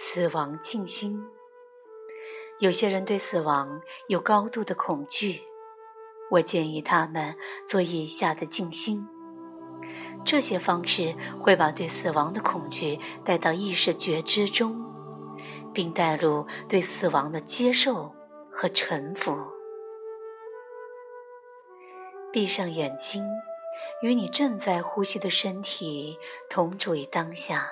死亡静心。有些人对死亡有高度的恐惧，我建议他们做以下的静心。这些方式会把对死亡的恐惧带到意识觉知中，并带入对死亡的接受和臣服。闭上眼睛，与你正在呼吸的身体同处于当下，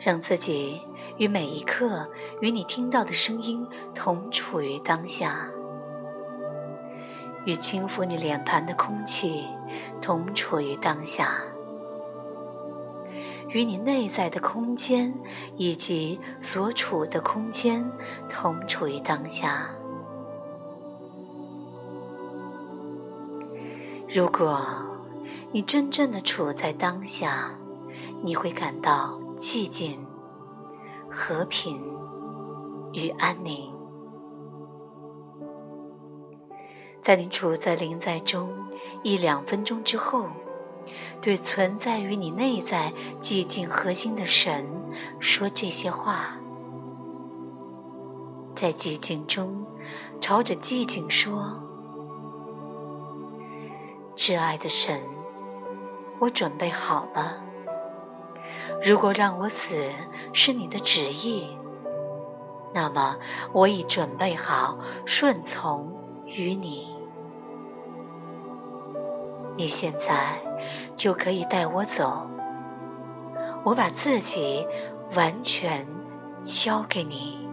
让自己与每一刻与你听到的声音同处于当下。与轻抚你脸盘的空气同处于当下，与你内在的空间以及所处的空间同处于当下。如果你真正的处在当下，你会感到寂静、和平与安宁。在你处在临在中一两分钟之后，对存在于你内在寂静核心的神说这些话，在寂静中朝着寂静说：“挚爱的神，我准备好了。如果让我死是你的旨意，那么我已准备好顺从。”于你，你现在就可以带我走。我把自己完全交给你，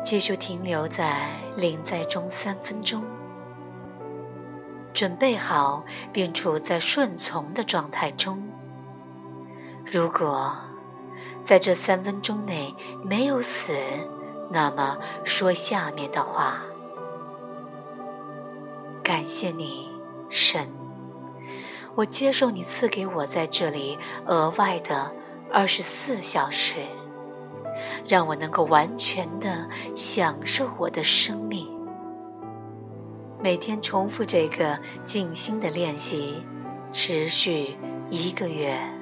继续停留在临在中三分钟，准备好并处在顺从的状态中。如果在这三分钟内没有死，那么说下面的话：感谢你，神，我接受你赐给我在这里额外的二十四小时，让我能够完全的享受我的生命。每天重复这个静心的练习，持续一个月。